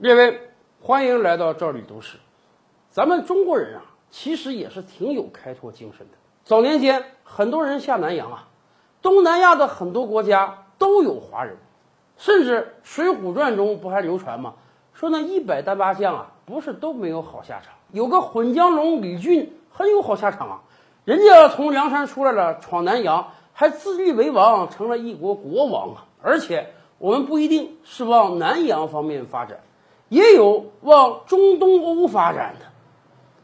列位，欢迎来到这里都市。咱们中国人啊，其实也是挺有开拓精神的。早年间，很多人下南洋啊，东南亚的很多国家都有华人，甚至《水浒传》中不还流传吗？说那一百单八将啊，不是都没有好下场，有个混江龙李俊很有好下场啊，人家从梁山出来了，闯南洋，还自立为王，成了一国国王啊！而且我们不一定是往南洋方面发展。也有往中东欧发展的。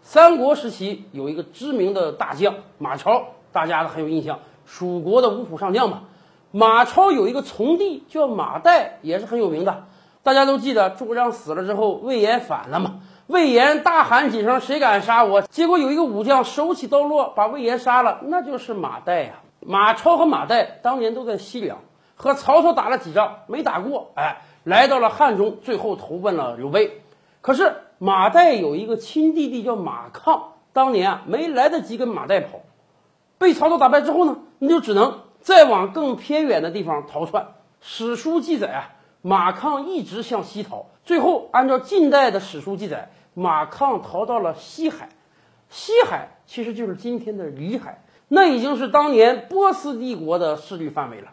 三国时期有一个知名的大将马超，大家都很有印象，蜀国的五虎上将嘛。马超有一个从弟叫马岱，也是很有名的。大家都记得诸葛亮死了之后，魏延反了嘛？魏延大喊几声：“谁敢杀我？”结果有一个武将手起刀落，把魏延杀了，那就是马岱呀。马超和马岱当年都在西凉，和曹操打了几仗，没打过，哎。来到了汉中，最后投奔了刘备。可是马岱有一个亲弟弟叫马抗，当年啊没来得及跟马岱跑，被曹操打败之后呢，那就只能再往更偏远的地方逃窜。史书记载啊，马抗一直向西逃，最后按照近代的史书记载，马抗逃到了西海。西海其实就是今天的里海，那已经是当年波斯帝国的势力范围了。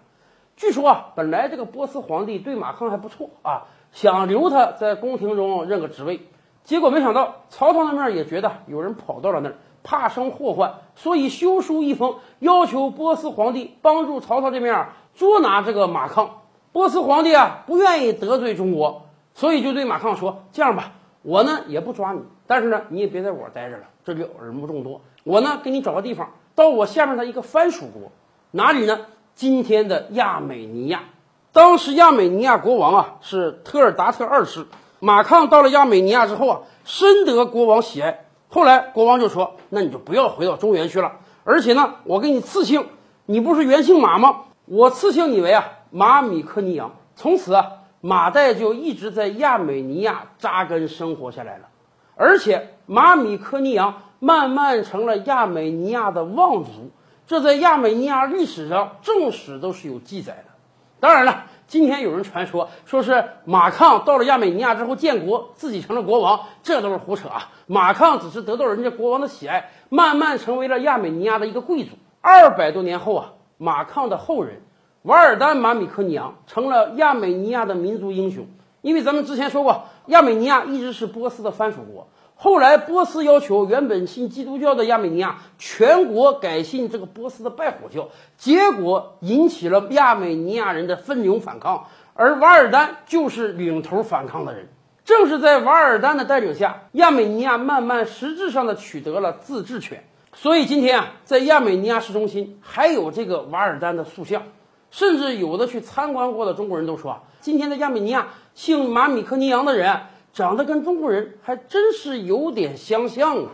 据说啊，本来这个波斯皇帝对马康还不错啊，想留他在宫廷中任个职位。结果没想到曹操那边也觉得有人跑到了那儿，怕生祸患，所以修书一封，要求波斯皇帝帮助曹操这边捉拿这个马康。波斯皇帝啊不愿意得罪中国，所以就对马康说：“这样吧，我呢也不抓你，但是呢你也别在我待着了，这里人不众多。我呢给你找个地方，到我下面的一个藩属国，哪里呢？”今天的亚美尼亚，当时亚美尼亚国王啊是特尔达特二世。马抗到了亚美尼亚之后啊，深得国王喜爱。后来国王就说：“那你就不要回到中原去了，而且呢，我给你赐姓，你不是原姓马吗？我赐姓你为啊马米科尼扬。从此啊，马岱就一直在亚美尼亚扎根生活下来了。而且马米科尼扬慢慢成了亚美尼亚的望族。”这在亚美尼亚历史上正史都是有记载的。当然了，今天有人传说，说是马抗到了亚美尼亚之后建国，自己成了国王，这都是胡扯啊！马抗只是得到人家国王的喜爱，慢慢成为了亚美尼亚的一个贵族。二百多年后啊，马抗的后人瓦尔丹马米科尼昂成了亚美尼亚的民族英雄。因为咱们之前说过，亚美尼亚一直是波斯的藩属国。后来，波斯要求原本信基督教的亚美尼亚全国改信这个波斯的拜火教，结果引起了亚美尼亚人的奋勇反抗，而瓦尔丹就是领头反抗的人。正是在瓦尔丹的带领下，亚美尼亚慢慢实质上的取得了自治权。所以今天啊，在亚美尼亚市中心还有这个瓦尔丹的塑像，甚至有的去参观过的中国人都说啊，今天的亚美尼亚姓马米克尼扬的人。长得跟中国人还真是有点相像啊。